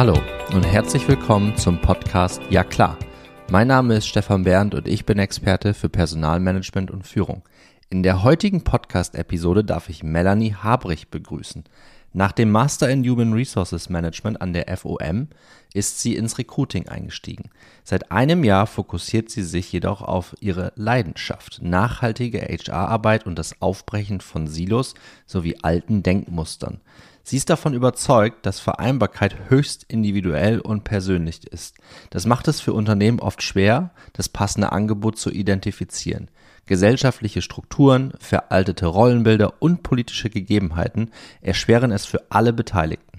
Hallo und herzlich willkommen zum Podcast Ja klar. Mein Name ist Stefan Bernd und ich bin Experte für Personalmanagement und Führung. In der heutigen Podcast-Episode darf ich Melanie Habrich begrüßen. Nach dem Master in Human Resources Management an der FOM ist sie ins Recruiting eingestiegen. Seit einem Jahr fokussiert sie sich jedoch auf ihre Leidenschaft, nachhaltige HR-Arbeit und das Aufbrechen von Silos sowie alten Denkmustern. Sie ist davon überzeugt, dass Vereinbarkeit höchst individuell und persönlich ist. Das macht es für Unternehmen oft schwer, das passende Angebot zu identifizieren. Gesellschaftliche Strukturen, veraltete Rollenbilder und politische Gegebenheiten erschweren es für alle Beteiligten.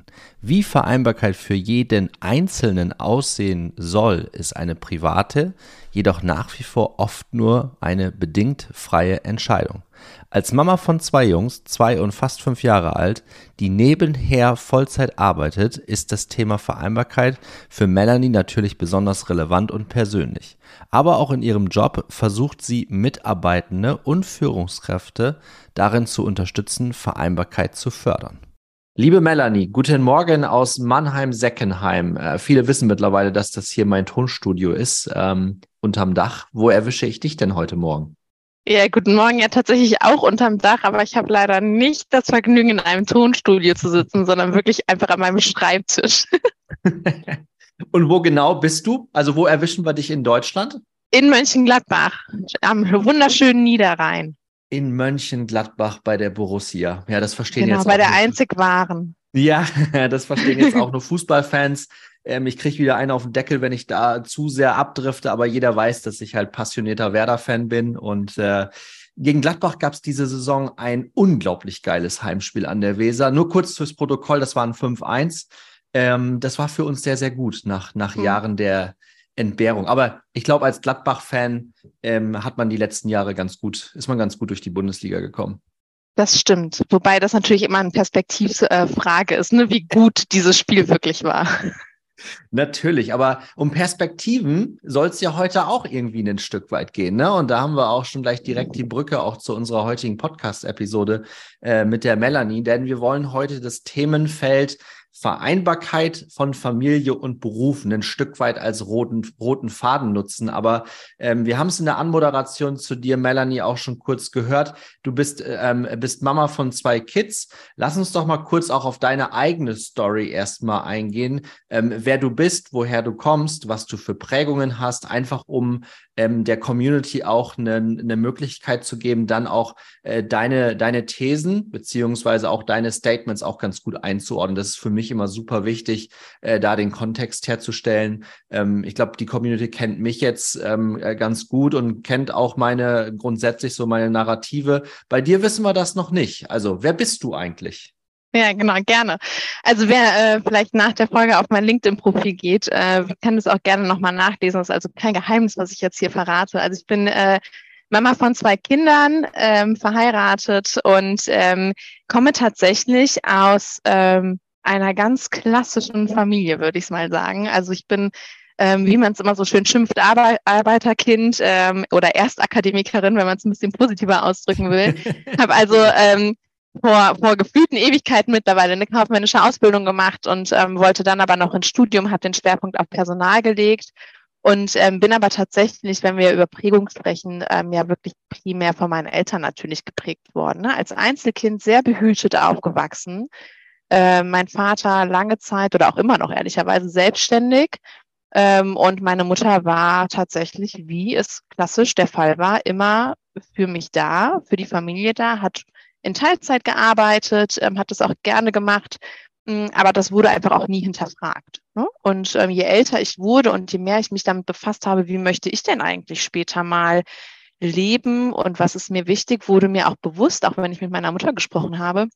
Wie Vereinbarkeit für jeden Einzelnen aussehen soll, ist eine private, jedoch nach wie vor oft nur eine bedingt freie Entscheidung. Als Mama von zwei Jungs, zwei und fast fünf Jahre alt, die nebenher Vollzeit arbeitet, ist das Thema Vereinbarkeit für Melanie natürlich besonders relevant und persönlich. Aber auch in ihrem Job versucht sie Mitarbeitende und Führungskräfte darin zu unterstützen, Vereinbarkeit zu fördern. Liebe Melanie, guten Morgen aus Mannheim-Seckenheim. Äh, viele wissen mittlerweile, dass das hier mein Tonstudio ist, ähm, unterm Dach. Wo erwische ich dich denn heute Morgen? Ja, guten Morgen. Ja, tatsächlich auch unterm Dach, aber ich habe leider nicht das Vergnügen, in einem Tonstudio zu sitzen, sondern wirklich einfach an meinem Schreibtisch. Und wo genau bist du? Also wo erwischen wir dich in Deutschland? In Mönchengladbach, am wunderschönen Niederrhein. In Mönchengladbach bei der Borussia. Ja, das verstehen genau, jetzt bei auch der nur- einzig wahren. Ja, das verstehen jetzt auch nur Fußballfans. Ähm, ich kriege wieder einen auf den Deckel, wenn ich da zu sehr abdrifte, aber jeder weiß, dass ich halt passionierter Werder-Fan bin. Und äh, gegen Gladbach gab es diese Saison ein unglaublich geiles Heimspiel an der Weser. Nur kurz fürs Protokoll, das war ein 5-1. Ähm, das war für uns sehr, sehr gut nach, nach Mhm. Jahren der Entbehrung. Aber ich glaube, als Gladbach-Fan ähm, hat man die letzten Jahre ganz gut, ist man ganz gut durch die Bundesliga gekommen. Das stimmt. Wobei das natürlich immer eine Perspektivfrage ist, ne, wie gut dieses Spiel wirklich war. Natürlich, aber um Perspektiven soll es ja heute auch irgendwie ein Stück weit gehen, ne? Und da haben wir auch schon gleich direkt die Brücke auch zu unserer heutigen Podcast-Episode äh, mit der Melanie, denn wir wollen heute das Themenfeld Vereinbarkeit von Familie und Beruf ein Stück weit als roten, roten Faden nutzen. Aber ähm, wir haben es in der Anmoderation zu dir, Melanie, auch schon kurz gehört. Du bist, ähm, bist Mama von zwei Kids. Lass uns doch mal kurz auch auf deine eigene Story erstmal eingehen. Ähm, wer du bist, woher du kommst, was du für Prägungen hast, einfach um ähm, der Community auch eine, eine Möglichkeit zu geben, dann auch äh, deine, deine Thesen beziehungsweise auch deine Statements auch ganz gut einzuordnen. Das ist für mich immer super wichtig, äh, da den Kontext herzustellen. Ähm, ich glaube, die Community kennt mich jetzt ähm, äh, ganz gut und kennt auch meine grundsätzlich so meine Narrative. Bei dir wissen wir das noch nicht. Also, wer bist du eigentlich? Ja, genau, gerne. Also wer äh, vielleicht nach der Folge auf mein LinkedIn-Profil geht, äh, kann das auch gerne nochmal nachlesen. Das ist also kein Geheimnis, was ich jetzt hier verrate. Also ich bin äh, Mama von zwei Kindern, ähm, verheiratet und ähm, komme tatsächlich aus ähm, einer ganz klassischen Familie, würde ich es mal sagen. Also ich bin ähm, wie man es immer so schön schimpft, Arbe Arbeiterkind ähm, oder Erstakademikerin, wenn man es ein bisschen positiver ausdrücken will. Habe also ähm, vor, vor gefühlten Ewigkeiten mittlerweile eine kaufmännische Ausbildung gemacht und ähm, wollte dann aber noch ins Studium, habe den Schwerpunkt auf Personal gelegt und ähm, bin aber tatsächlich, wenn wir über Prägung sprechen, ähm, ja wirklich primär von meinen Eltern natürlich geprägt worden. Ne? Als Einzelkind sehr behütet aufgewachsen. Äh, mein Vater lange Zeit oder auch immer noch ehrlicherweise selbstständig. Ähm, und meine Mutter war tatsächlich, wie es klassisch der Fall war, immer für mich da, für die Familie da, hat in Teilzeit gearbeitet, ähm, hat das auch gerne gemacht, mh, aber das wurde einfach auch nie hinterfragt. Ne? Und ähm, je älter ich wurde und je mehr ich mich damit befasst habe, wie möchte ich denn eigentlich später mal leben und was ist mir wichtig, wurde mir auch bewusst, auch wenn ich mit meiner Mutter gesprochen habe,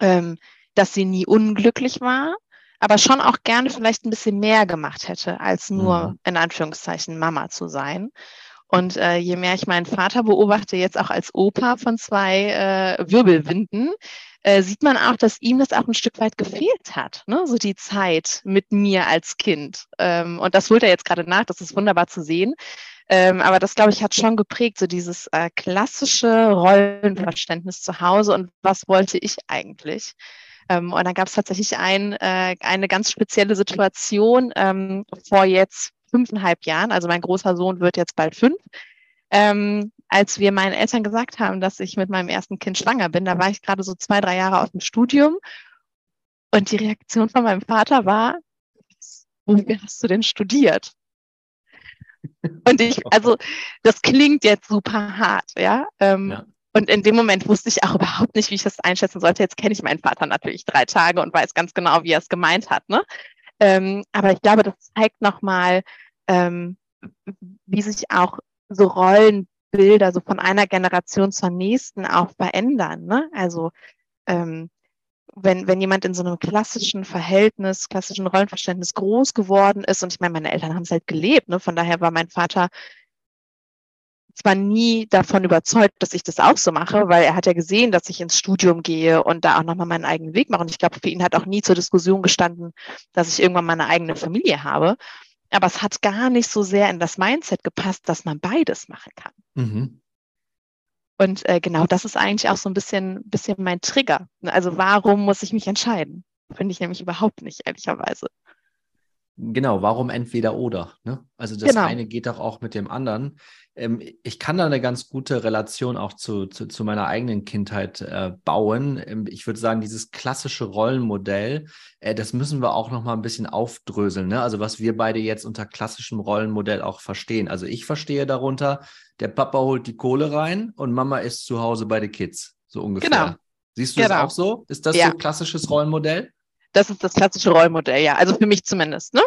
ähm, dass sie nie unglücklich war, aber schon auch gerne vielleicht ein bisschen mehr gemacht hätte, als nur Mhm. in Anführungszeichen Mama zu sein. Und äh, je mehr ich meinen Vater beobachte, jetzt auch als Opa von zwei äh, Wirbelwinden, äh, sieht man auch, dass ihm das auch ein Stück weit gefehlt hat, ne? so die Zeit mit mir als Kind. Ähm, und das holt er jetzt gerade nach, das ist wunderbar zu sehen. Ähm, aber das, glaube ich, hat schon geprägt, so dieses äh, klassische Rollenverständnis zu Hause und was wollte ich eigentlich. Ähm, und dann gab es tatsächlich ein, äh, eine ganz spezielle Situation ähm, vor jetzt fünfeinhalb Jahren. Also mein großer Sohn wird jetzt bald fünf. Ähm, als wir meinen Eltern gesagt haben, dass ich mit meinem ersten Kind schwanger bin, da war ich gerade so zwei, drei Jahre aus dem Studium. Und die Reaktion von meinem Vater war, wofür hast du denn studiert? Und ich, also das klingt jetzt super hart, ja. Ähm, ja. Und in dem Moment wusste ich auch überhaupt nicht, wie ich das einschätzen sollte. Jetzt kenne ich meinen Vater natürlich drei Tage und weiß ganz genau, wie er es gemeint hat. Ne? Ähm, aber ich glaube, das zeigt nochmal, ähm, wie sich auch so Rollenbilder so von einer Generation zur nächsten auch verändern. Ne? Also ähm, wenn, wenn jemand in so einem klassischen Verhältnis, klassischen Rollenverständnis groß geworden ist, und ich meine, meine Eltern haben es halt gelebt, ne? von daher war mein Vater zwar nie davon überzeugt, dass ich das auch so mache, weil er hat ja gesehen, dass ich ins Studium gehe und da auch nochmal meinen eigenen Weg mache. Und ich glaube, für ihn hat auch nie zur Diskussion gestanden, dass ich irgendwann meine eigene Familie habe. Aber es hat gar nicht so sehr in das Mindset gepasst, dass man beides machen kann. Mhm. Und äh, genau das ist eigentlich auch so ein bisschen, bisschen mein Trigger. Also warum muss ich mich entscheiden? Finde ich nämlich überhaupt nicht, ehrlicherweise. Genau, warum entweder oder? Ne? Also das genau. eine geht doch auch mit dem anderen. Ähm, ich kann da eine ganz gute Relation auch zu, zu, zu meiner eigenen Kindheit äh, bauen. Ähm, ich würde sagen, dieses klassische Rollenmodell, äh, das müssen wir auch noch mal ein bisschen aufdröseln. Ne? Also was wir beide jetzt unter klassischem Rollenmodell auch verstehen. Also ich verstehe darunter, der Papa holt die Kohle rein und Mama ist zu Hause bei den Kids, so ungefähr. Genau. Siehst du genau. das auch so? Ist das ja. so klassisches Rollenmodell? Das ist das klassische Rollmodell, ja. Also für mich zumindest, ne?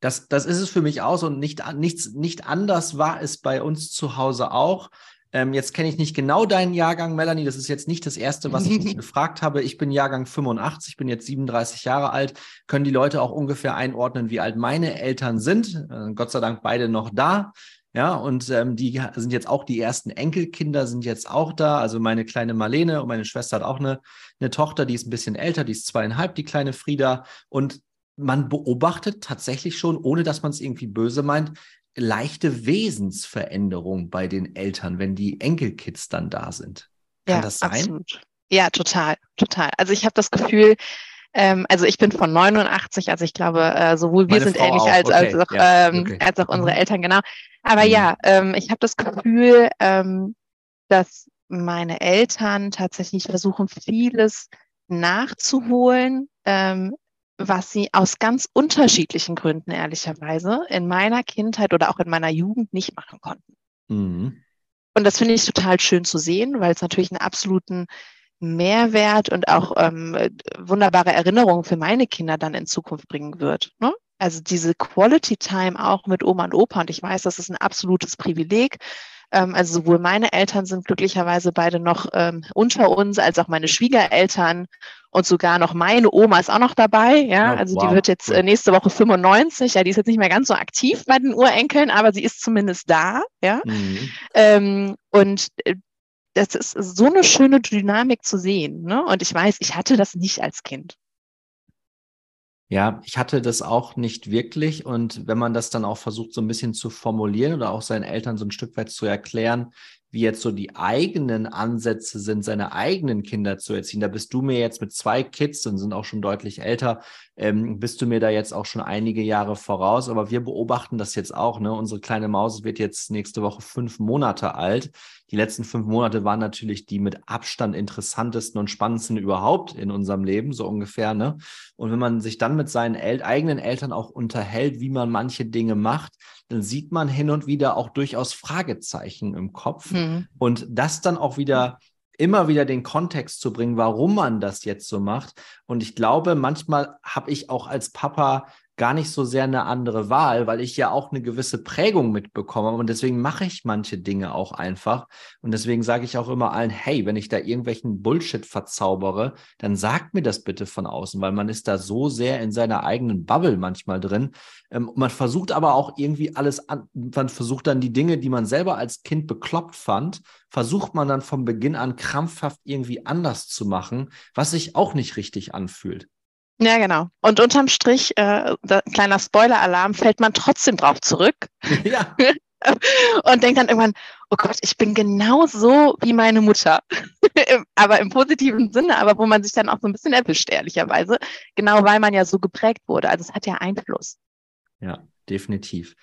Das, das ist es für mich aus und nicht, nichts, nicht anders war es bei uns zu Hause auch. Ähm, jetzt kenne ich nicht genau deinen Jahrgang, Melanie. Das ist jetzt nicht das erste, was ich dich gefragt habe. Ich bin Jahrgang 85, bin jetzt 37 Jahre alt. Können die Leute auch ungefähr einordnen, wie alt meine Eltern sind? Äh, Gott sei Dank beide noch da. Ja, und ähm, die sind jetzt auch die ersten Enkelkinder sind jetzt auch da. Also meine kleine Marlene und meine Schwester hat auch eine, eine Tochter, die ist ein bisschen älter, die ist zweieinhalb, die kleine Frieda. Und man beobachtet tatsächlich schon, ohne dass man es irgendwie böse meint, leichte Wesensveränderung bei den Eltern, wenn die Enkelkids dann da sind. Kann ja, das sein? Absolut. Ja, total, total. Also ich habe das Gefühl, ähm, also ich bin von 89, also ich glaube, äh, sowohl wir Meine sind Frau ähnlich als, okay. als, auch, ja, ähm, okay. als auch unsere mhm. Eltern, genau. Aber mhm. ja, ähm, ich habe das Gefühl, ähm, dass meine Eltern tatsächlich versuchen, vieles nachzuholen, ähm, was sie aus ganz unterschiedlichen Gründen, ehrlicherweise, in meiner Kindheit oder auch in meiner Jugend nicht machen konnten. Mhm. Und das finde ich total schön zu sehen, weil es natürlich einen absoluten Mehrwert und auch ähm, wunderbare Erinnerungen für meine Kinder dann in Zukunft bringen wird. Ne? Also diese Quality Time auch mit Oma und Opa. Und ich weiß, das ist ein absolutes Privileg. Ähm, also sowohl meine Eltern sind glücklicherweise beide noch ähm, unter uns, als auch meine Schwiegereltern und sogar noch meine Oma ist auch noch dabei. Ja, oh, also wow. die wird jetzt äh, nächste Woche 95. Ja, die ist jetzt nicht mehr ganz so aktiv bei den Urenkeln, aber sie ist zumindest da. Ja, mhm. ähm, und äh, das ist so eine schöne Dynamik zu sehen. Ne? Und ich weiß, ich hatte das nicht als Kind. Ja, ich hatte das auch nicht wirklich. Und wenn man das dann auch versucht, so ein bisschen zu formulieren oder auch seinen Eltern so ein Stück weit zu erklären, wie jetzt so die eigenen Ansätze sind, seine eigenen Kinder zu erziehen. Da bist du mir jetzt mit zwei Kids und sind auch schon deutlich älter, ähm, bist du mir da jetzt auch schon einige Jahre voraus. Aber wir beobachten das jetzt auch. Ne? Unsere kleine Maus wird jetzt nächste Woche fünf Monate alt. Die letzten fünf Monate waren natürlich die mit Abstand interessantesten und spannendsten überhaupt in unserem Leben, so ungefähr. Ne? Und wenn man sich dann mit seinen El eigenen Eltern auch unterhält, wie man manche Dinge macht, dann sieht man hin und wieder auch durchaus Fragezeichen im Kopf. Mhm. Und das dann auch wieder immer wieder den Kontext zu bringen, warum man das jetzt so macht. Und ich glaube, manchmal habe ich auch als Papa gar nicht so sehr eine andere Wahl, weil ich ja auch eine gewisse Prägung mitbekomme und deswegen mache ich manche Dinge auch einfach und deswegen sage ich auch immer allen, hey, wenn ich da irgendwelchen Bullshit verzaubere, dann sagt mir das bitte von außen, weil man ist da so sehr in seiner eigenen Bubble manchmal drin. Ähm, man versucht aber auch irgendwie alles an, man versucht dann die Dinge, die man selber als Kind bekloppt fand, versucht man dann von Beginn an krampfhaft irgendwie anders zu machen, was sich auch nicht richtig anfühlt. Ja, genau. Und unterm Strich, äh, kleiner Spoiler-Alarm, fällt man trotzdem drauf zurück. Ja. und denkt dann irgendwann, oh Gott, ich bin genau so wie meine Mutter. aber im positiven Sinne, aber wo man sich dann auch so ein bisschen erwischt, ehrlicherweise. Genau weil man ja so geprägt wurde. Also es hat ja Einfluss. Ja, definitiv.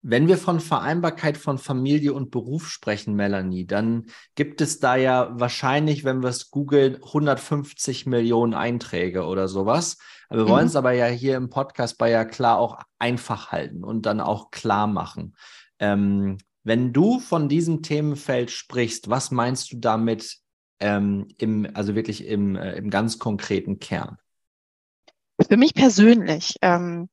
Wenn wir von Vereinbarkeit von Familie und Beruf sprechen, Melanie, dann gibt es da ja wahrscheinlich, wenn wir es googeln, 150 Millionen Einträge oder sowas. Wir mhm. wollen es aber ja hier im Podcast bei ja klar auch einfach halten und dann auch klar machen. Ähm, wenn du von diesem Themenfeld sprichst, was meinst du damit ähm, im, also wirklich im, äh, im ganz konkreten Kern? Für mich persönlich ähm,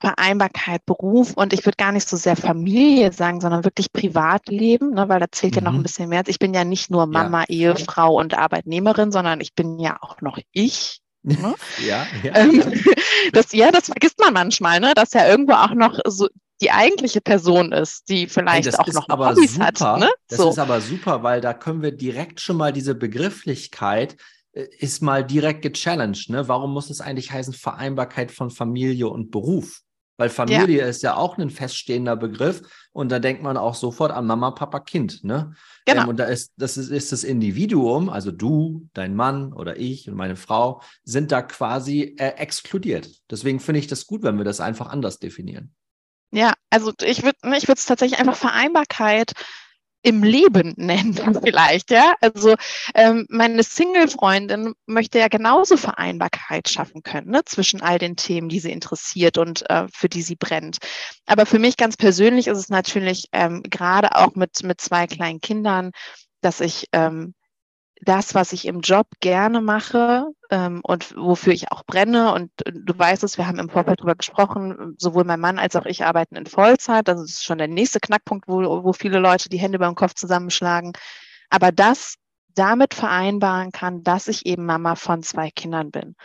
Vereinbarkeit, Beruf und ich würde gar nicht so sehr Familie sagen, sondern wirklich Privatleben, ne, weil da zählt mhm. ja noch ein mhm. bisschen mehr. Ich bin ja nicht nur Mama, ja. Ehefrau und Arbeitnehmerin, sondern ich bin ja auch noch ich. Ne? ja, ja. Ähm, das, ja, das vergisst man manchmal, ne? dass ja irgendwo auch noch so die eigentliche Person ist, die vielleicht auch noch Hobbys super. hat. Ne? Das so. ist aber super, weil da können wir direkt schon mal diese Begrifflichkeit äh, ist mal direkt gechallenged. Ne? Warum muss es eigentlich heißen Vereinbarkeit von Familie und Beruf? Weil Familie ja. ist ja auch ein feststehender Begriff und da denkt man auch sofort an Mama, Papa, Kind. Ne? Genau. Ähm, und da ist das, ist, ist das Individuum, also du, dein Mann oder ich und meine Frau, sind da quasi äh, exkludiert. Deswegen finde ich das gut, wenn wir das einfach anders definieren. Ja, also ich würde ich würde es tatsächlich einfach Vereinbarkeit im Leben nennen vielleicht, ja. Also ähm, meine Single-Freundin möchte ja genauso Vereinbarkeit schaffen können ne, zwischen all den Themen, die sie interessiert und äh, für die sie brennt. Aber für mich ganz persönlich ist es natürlich ähm, gerade auch mit mit zwei kleinen Kindern, dass ich ähm, das, was ich im Job gerne mache ähm, und wofür ich auch brenne. Und äh, du weißt es, wir haben im Vorfeld darüber gesprochen, sowohl mein Mann als auch ich arbeiten in Vollzeit. Das ist schon der nächste Knackpunkt, wo, wo viele Leute die Hände beim Kopf zusammenschlagen. Aber das damit vereinbaren kann, dass ich eben Mama von zwei Kindern bin.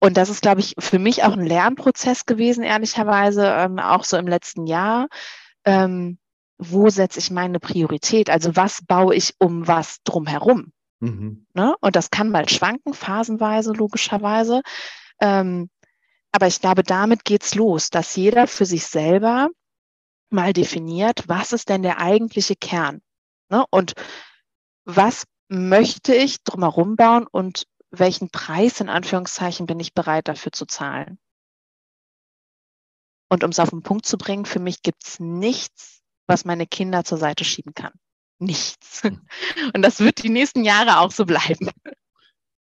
Und das ist, glaube ich, für mich auch ein Lernprozess gewesen, ehrlicherweise, ähm, auch so im letzten Jahr. Ähm, wo setze ich meine Priorität? Also was baue ich um was drumherum? Mhm. Ne? Und das kann mal schwanken, phasenweise, logischerweise. Ähm, aber ich glaube, damit geht's los, dass jeder für sich selber mal definiert, was ist denn der eigentliche Kern? Ne? Und was möchte ich drumherum bauen und welchen Preis in Anführungszeichen bin ich bereit dafür zu zahlen? Und um es auf den Punkt zu bringen, für mich gibt's nichts, was meine Kinder zur Seite schieben kann nichts. Und das wird die nächsten Jahre auch so bleiben.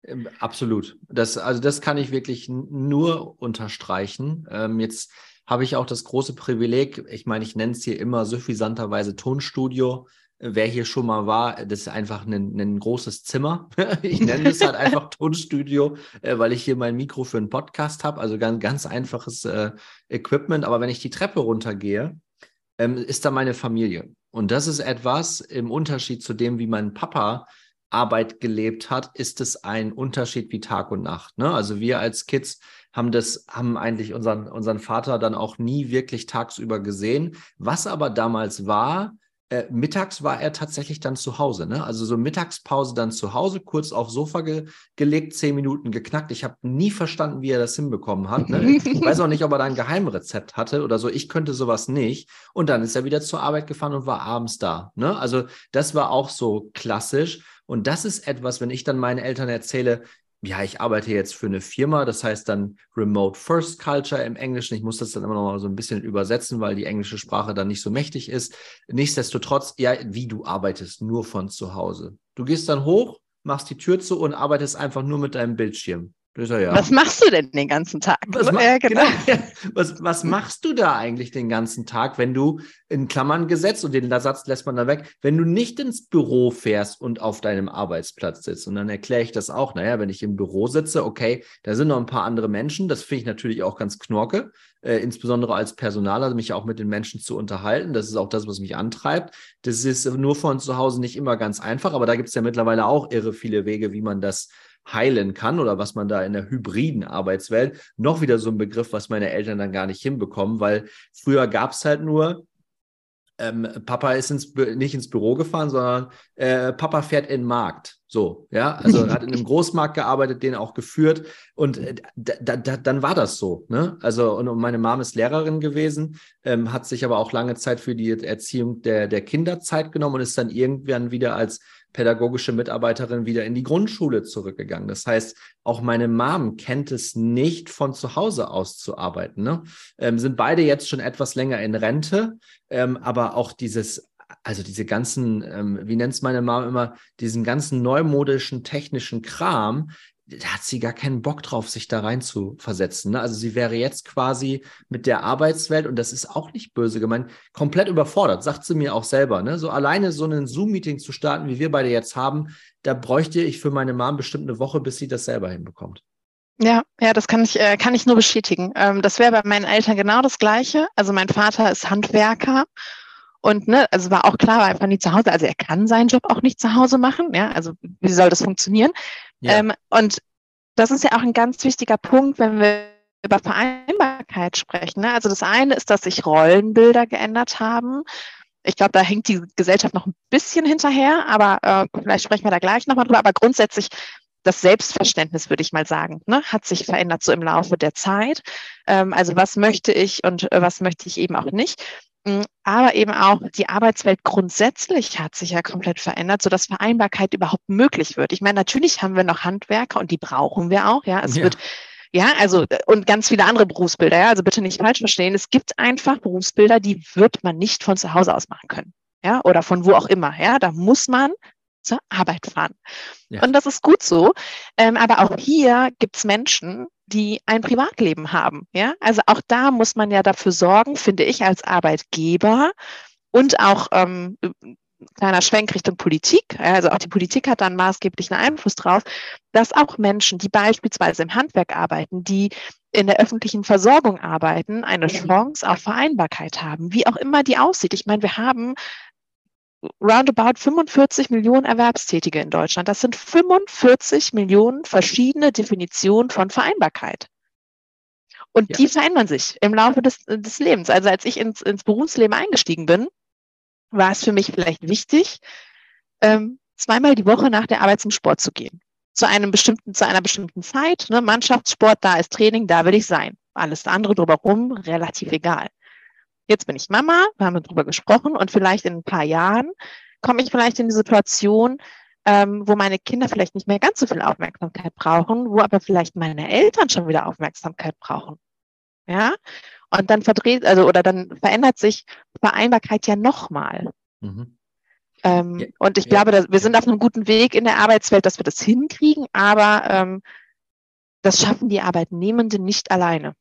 Ähm, absolut. Das, also das kann ich wirklich nur unterstreichen. Ähm, jetzt habe ich auch das große Privileg, ich meine, ich nenne es hier immer suffisanterweise Tonstudio. Wer hier schon mal war, das ist einfach ein, ein großes Zimmer. ich nenne es halt einfach Tonstudio, äh, weil ich hier mein Mikro für einen Podcast habe. Also ganz, ganz einfaches äh, Equipment. Aber wenn ich die Treppe runtergehe, ähm, ist da meine Familie. Und das ist etwas im Unterschied zu dem, wie mein Papa Arbeit gelebt hat, ist es ein Unterschied wie Tag und Nacht. Ne? Also wir als Kids haben das, haben eigentlich unseren, unseren Vater dann auch nie wirklich tagsüber gesehen. Was aber damals war, äh, mittags war er tatsächlich dann zu Hause. Ne? Also so Mittagspause dann zu Hause, kurz aufs Sofa ge gelegt, zehn Minuten geknackt. Ich habe nie verstanden, wie er das hinbekommen hat. Ne? Ich weiß auch nicht, ob er da ein Geheimrezept hatte oder so. Ich könnte sowas nicht. Und dann ist er wieder zur Arbeit gefahren und war abends da. Ne? Also das war auch so klassisch. Und das ist etwas, wenn ich dann meinen Eltern erzähle, ja, ich arbeite jetzt für eine Firma, das heißt dann Remote First Culture im Englischen. Ich muss das dann immer noch mal so ein bisschen übersetzen, weil die englische Sprache dann nicht so mächtig ist. Nichtsdestotrotz, ja, wie du arbeitest, nur von zu Hause. Du gehst dann hoch, machst die Tür zu und arbeitest einfach nur mit deinem Bildschirm. Ja. Was machst du denn den ganzen Tag? Was, ma ja, genau. genau. was, was, machst du da eigentlich den ganzen Tag, wenn du in Klammern gesetzt und den Satz lässt man da weg, wenn du nicht ins Büro fährst und auf deinem Arbeitsplatz sitzt? Und dann erkläre ich das auch. Naja, wenn ich im Büro sitze, okay, da sind noch ein paar andere Menschen. Das finde ich natürlich auch ganz knorke, äh, insbesondere als Personaler, mich auch mit den Menschen zu unterhalten. Das ist auch das, was mich antreibt. Das ist nur von zu Hause nicht immer ganz einfach, aber da gibt es ja mittlerweile auch irre viele Wege, wie man das heilen kann oder was man da in der hybriden Arbeitswelt, noch wieder so ein Begriff, was meine Eltern dann gar nicht hinbekommen, weil früher gab es halt nur ähm, Papa ist ins, nicht ins Büro gefahren, sondern äh, Papa fährt in den Markt. So, ja, also hat in einem Großmarkt gearbeitet, den auch geführt und äh, da, da, dann war das so. Ne? Also und meine Mom ist Lehrerin gewesen, ähm, hat sich aber auch lange Zeit für die Erziehung der, der Kinder Zeit genommen und ist dann irgendwann wieder als pädagogische Mitarbeiterin wieder in die Grundschule zurückgegangen. Das heißt, auch meine Mom kennt es nicht, von zu Hause aus zu arbeiten. Ne? Ähm, sind beide jetzt schon etwas länger in Rente, ähm, aber auch dieses also diese ganzen, ähm, wie nennt es meine Mom immer, diesen ganzen neumodischen technischen Kram, da hat sie gar keinen Bock drauf, sich da rein zu versetzen. Ne? Also sie wäre jetzt quasi mit der Arbeitswelt, und das ist auch nicht böse gemeint, komplett überfordert, sagt sie mir auch selber. Ne? So alleine so ein Zoom-Meeting zu starten, wie wir beide jetzt haben, da bräuchte ich für meine Mom bestimmt eine Woche, bis sie das selber hinbekommt. Ja, ja, das kann ich, äh, kann ich nur bestätigen. Ähm, das wäre bei meinen Eltern genau das Gleiche. Also mein Vater ist Handwerker und ne, also war auch klar, war einfach nie zu Hause. Also er kann seinen Job auch nicht zu Hause machen. Ja, also wie soll das funktionieren? Ja. Ähm, und das ist ja auch ein ganz wichtiger Punkt, wenn wir über Vereinbarkeit sprechen. Ne? Also das eine ist, dass sich Rollenbilder geändert haben. Ich glaube, da hängt die Gesellschaft noch ein bisschen hinterher, aber äh, vielleicht sprechen wir da gleich nochmal drüber. Aber grundsätzlich das Selbstverständnis, würde ich mal sagen, ne, hat sich verändert so im Laufe der Zeit. Ähm, also was möchte ich und äh, was möchte ich eben auch nicht. Mm, aber eben auch die Arbeitswelt grundsätzlich hat sich ja komplett verändert, so dass Vereinbarkeit überhaupt möglich wird. Ich meine, natürlich haben wir noch Handwerker und die brauchen wir auch. Ja, es ja. wird ja, also äh, und ganz viele andere Berufsbilder. Ja, also bitte nicht falsch verstehen. Es gibt einfach Berufsbilder, die wird man nicht von zu Hause aus machen können. Ja, oder von wo auch immer. Ja, da muss man zur Arbeit fahren. Ja. Und das ist gut so. Ähm, aber auch hier gibt es Menschen, die ein Privatleben haben. Ja, also auch da muss man ja dafür sorgen, finde ich als Arbeitgeber und auch ähm, kleiner Schwenk Richtung Politik, also auch die Politik hat dann maßgeblichen Einfluss drauf, dass auch Menschen, die beispielsweise im Handwerk arbeiten, die in der öffentlichen Versorgung arbeiten, eine Chance auf Vereinbarkeit haben, wie auch immer die aussieht. Ich meine, wir haben roundabout 45 Millionen Erwerbstätige in Deutschland. Das sind 45 Millionen verschiedene Definitionen von Vereinbarkeit. Und ja. die verändern sich im Laufe des, des Lebens. Also als ich ins, ins Berufsleben eingestiegen bin, war es für mich vielleicht wichtig, ähm, zweimal die Woche nach der Arbeit zum Sport zu gehen. Zu einem bestimmten, zu einer bestimmten Zeit, ne, Mannschaftssport, da ist Training, da will ich sein. Alles andere drumherum relativ egal. Jetzt bin ich Mama, wir haben darüber gesprochen und vielleicht in ein paar Jahren komme ich vielleicht in die Situation, ähm, wo meine Kinder vielleicht nicht mehr ganz so viel Aufmerksamkeit brauchen, wo aber vielleicht meine Eltern schon wieder Aufmerksamkeit brauchen. Ja, und dann verdreht, also oder dann verändert sich Vereinbarkeit ja nochmal. Mhm. Ähm, ja, und ich ja, glaube, dass wir sind auf einem guten Weg in der Arbeitswelt, dass wir das hinkriegen, aber ähm, das schaffen die Arbeitnehmenden nicht alleine.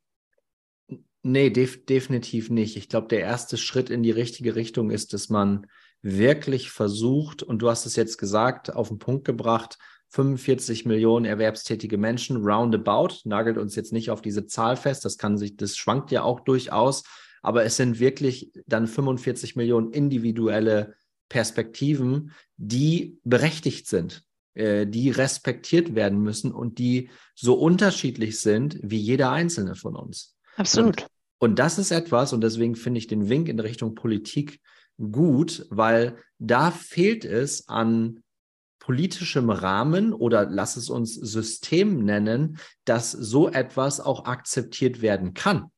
Nee, def definitiv nicht. Ich glaube, der erste Schritt in die richtige Richtung ist, dass man wirklich versucht, und du hast es jetzt gesagt, auf den Punkt gebracht, 45 Millionen erwerbstätige Menschen, roundabout, nagelt uns jetzt nicht auf diese Zahl fest, das kann sich, das schwankt ja auch durchaus, aber es sind wirklich dann 45 Millionen individuelle Perspektiven, die berechtigt sind, äh, die respektiert werden müssen und die so unterschiedlich sind wie jeder einzelne von uns. Absolut. Und und das ist etwas, und deswegen finde ich den Wink in Richtung Politik gut, weil da fehlt es an politischem Rahmen oder lass es uns System nennen, dass so etwas auch akzeptiert werden kann.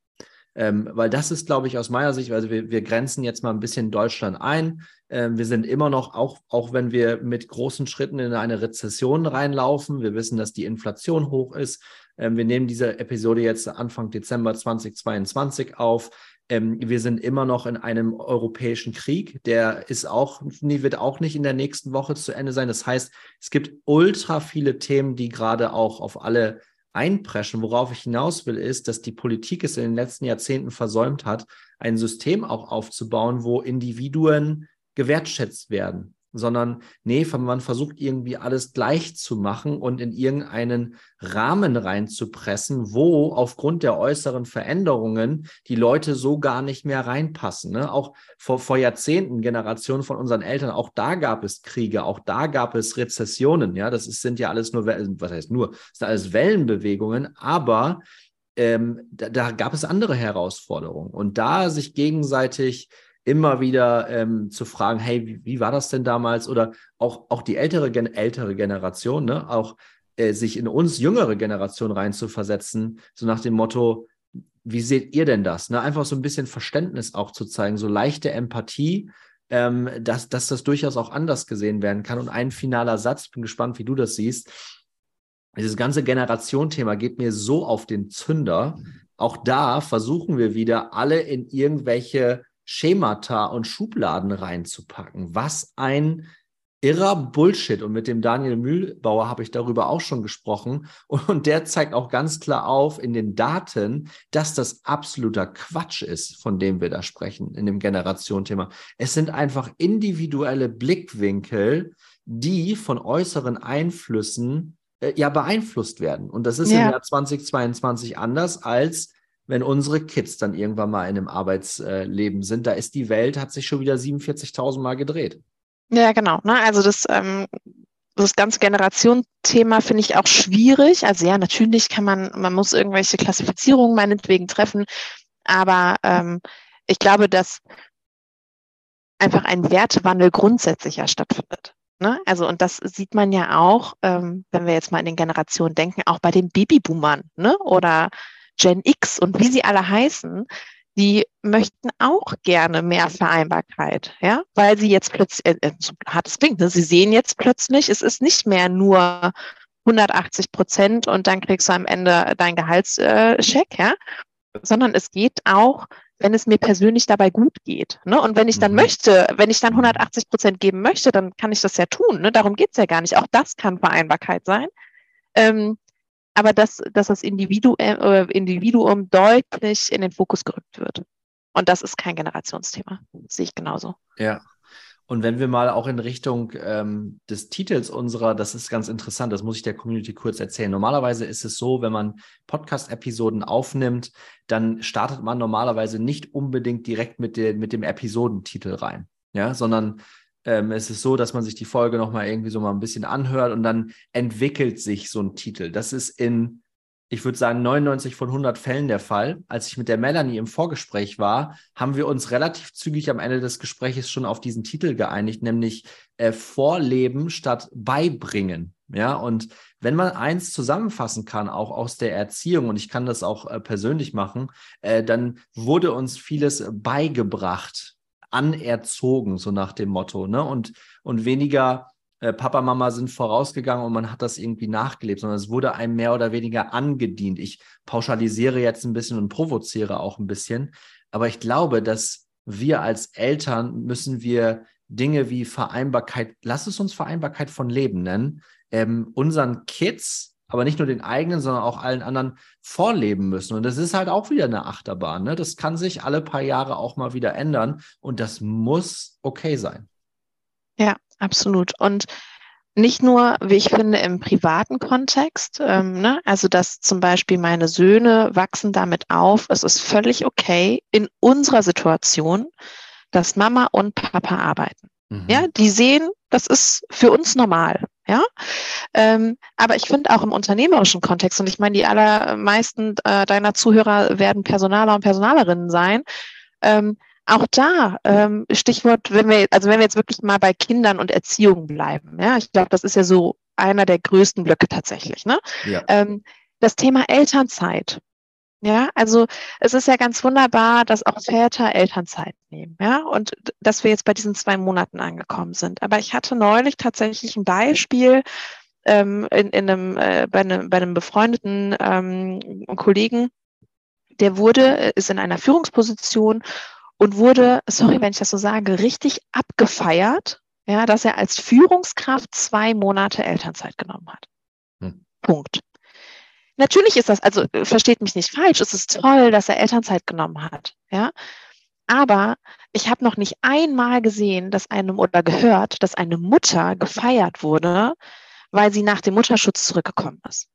Ähm, weil das ist, glaube ich, aus meiner Sicht, also wir, wir grenzen jetzt mal ein bisschen Deutschland ein. Ähm, wir sind immer noch, auch, auch wenn wir mit großen Schritten in eine Rezession reinlaufen, wir wissen, dass die Inflation hoch ist, ähm, wir nehmen diese Episode jetzt Anfang Dezember 2022 auf. Ähm, wir sind immer noch in einem europäischen Krieg. Der ist auch, wird auch nicht in der nächsten Woche zu Ende sein. Das heißt, es gibt ultra viele Themen, die gerade auch auf alle einpreschen. Worauf ich hinaus will, ist, dass die Politik es in den letzten Jahrzehnten versäumt hat, ein System auch aufzubauen, wo Individuen gewertschätzt werden sondern nee, man versucht irgendwie alles gleich zu machen und in irgendeinen Rahmen reinzupressen, wo aufgrund der äußeren Veränderungen die Leute so gar nicht mehr reinpassen. Ne? Auch vor, vor Jahrzehnten, Generationen von unseren Eltern, auch da gab es Kriege, auch da gab es Rezessionen. Ja, das ist, sind ja alles nur, was heißt nur, sind alles Wellenbewegungen, aber ähm, da, da gab es andere Herausforderungen. Und da sich gegenseitig immer wieder ähm, zu fragen, hey, wie, wie, war das denn damals? Oder auch, auch die ältere, ältere Generation, ne? auch äh, sich in uns jüngere Generation reinzuversetzen, so nach dem Motto, wie seht ihr denn das? Ne? Einfach so ein bisschen Verständnis auch zu zeigen, so leichte Empathie, ähm, dass, dass das durchaus auch anders gesehen werden kann. Und ein finaler Satz, bin gespannt, wie du das siehst. Dieses ganze Generation-Thema geht mir so auf den Zünder. Auch da versuchen wir wieder, alle in irgendwelche Schemata und Schubladen reinzupacken. Was ein irrer Bullshit. Und mit dem Daniel Mühlbauer habe ich darüber auch schon gesprochen. Und der zeigt auch ganz klar auf in den Daten, dass das absoluter Quatsch ist, von dem wir da sprechen in dem Generationenthema. Es sind einfach individuelle Blickwinkel, die von äußeren Einflüssen äh, ja beeinflusst werden. Und das ist ja. im Jahr 2022 anders als wenn unsere Kids dann irgendwann mal in einem Arbeitsleben sind. Da ist die Welt, hat sich schon wieder 47.000 Mal gedreht. Ja, genau. Ne? Also das, ähm, das ganze Generationenthema finde ich auch schwierig. Also ja, natürlich kann man, man muss irgendwelche Klassifizierungen meinetwegen treffen, aber ähm, ich glaube, dass einfach ein Wertewandel grundsätzlicher stattfindet. Ne? Also, und das sieht man ja auch, ähm, wenn wir jetzt mal in den Generationen denken, auch bei den Babyboomern ne? oder Gen X und wie sie alle heißen, die möchten auch gerne mehr Vereinbarkeit, ja, weil sie jetzt plötzlich, äh, äh, so hart es klingt, ne? sie sehen jetzt plötzlich, es ist nicht mehr nur 180 Prozent und dann kriegst du am Ende dein Gehaltscheck, ja, sondern es geht auch, wenn es mir persönlich dabei gut geht. Ne? Und wenn ich dann mhm. möchte, wenn ich dann 180 Prozent geben möchte, dann kann ich das ja tun. Ne? Darum geht's ja gar nicht. Auch das kann Vereinbarkeit sein. Ähm, aber dass, dass das Individuum, äh, Individuum deutlich in den Fokus gerückt wird. Und das ist kein Generationsthema. Sehe ich genauso. Ja. Und wenn wir mal auch in Richtung ähm, des Titels unserer, das ist ganz interessant, das muss ich der Community kurz erzählen. Normalerweise ist es so, wenn man Podcast-Episoden aufnimmt, dann startet man normalerweise nicht unbedingt direkt mit, der, mit dem Episodentitel rein, ja, sondern ähm, es ist so, dass man sich die Folge nochmal irgendwie so mal ein bisschen anhört und dann entwickelt sich so ein Titel. Das ist in, ich würde sagen, 99 von 100 Fällen der Fall. Als ich mit der Melanie im Vorgespräch war, haben wir uns relativ zügig am Ende des Gesprächs schon auf diesen Titel geeinigt, nämlich äh, Vorleben statt Beibringen. Ja, und wenn man eins zusammenfassen kann, auch aus der Erziehung, und ich kann das auch äh, persönlich machen, äh, dann wurde uns vieles beigebracht anerzogen, so nach dem Motto, ne? Und, und weniger äh, Papa, Mama sind vorausgegangen und man hat das irgendwie nachgelebt, sondern es wurde einem mehr oder weniger angedient. Ich pauschalisiere jetzt ein bisschen und provoziere auch ein bisschen, aber ich glaube, dass wir als Eltern müssen wir Dinge wie Vereinbarkeit, lass es uns Vereinbarkeit von Leben nennen, ähm, unseren Kids aber nicht nur den eigenen, sondern auch allen anderen vorleben müssen. Und das ist halt auch wieder eine Achterbahn. Ne? Das kann sich alle paar Jahre auch mal wieder ändern und das muss okay sein. Ja, absolut. Und nicht nur, wie ich finde, im privaten Kontext, ähm, ne? also dass zum Beispiel meine Söhne wachsen damit auf, es ist völlig okay in unserer Situation, dass Mama und Papa arbeiten. Mhm. Ja, die sehen, das ist für uns normal. Ja, ähm, aber ich finde auch im unternehmerischen Kontext, und ich meine, die allermeisten äh, deiner Zuhörer werden Personaler und Personalerinnen sein. Ähm, auch da, ähm, Stichwort, wenn wir, also wenn wir jetzt wirklich mal bei Kindern und Erziehung bleiben, ja, ich glaube, das ist ja so einer der größten Blöcke tatsächlich, ne? Ja. Ähm, das Thema Elternzeit. Ja, also es ist ja ganz wunderbar, dass auch Väter Elternzeit nehmen, ja, und dass wir jetzt bei diesen zwei Monaten angekommen sind. Aber ich hatte neulich tatsächlich ein Beispiel ähm, in, in einem, äh, bei, einem, bei einem befreundeten ähm, Kollegen, der wurde, äh, ist in einer Führungsposition und wurde, sorry, wenn ich das so sage, richtig abgefeiert, ja, dass er als Führungskraft zwei Monate Elternzeit genommen hat. Hm. Punkt. Natürlich ist das, also äh, versteht mich nicht falsch, es ist toll, dass er Elternzeit genommen hat, ja. Aber ich habe noch nicht einmal gesehen, dass einem oder gehört, dass eine Mutter gefeiert wurde, weil sie nach dem Mutterschutz zurückgekommen ist.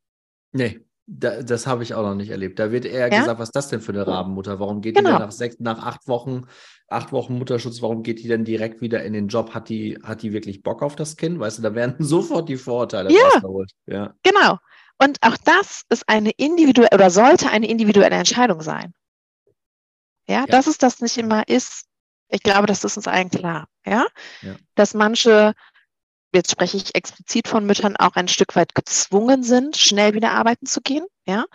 Nee, da, das habe ich auch noch nicht erlebt. Da wird eher ja? gesagt, was ist das denn für eine Rabenmutter? Warum geht genau. die denn nach sechs, nach acht Wochen, acht Wochen Mutterschutz, warum geht die denn direkt wieder in den Job? Hat die, hat die wirklich Bock auf das Kind? Weißt du, da werden sofort die Vorurteile ja. rausgeholt. Ja, genau. Und auch das ist eine individuelle oder sollte eine individuelle Entscheidung sein. Ja, ja, dass es das nicht immer ist, Ich glaube, das ist uns allen klar, ja? ja. Dass manche, jetzt spreche ich explizit von Müttern, auch ein Stück weit gezwungen sind, schnell wieder arbeiten zu gehen, ja?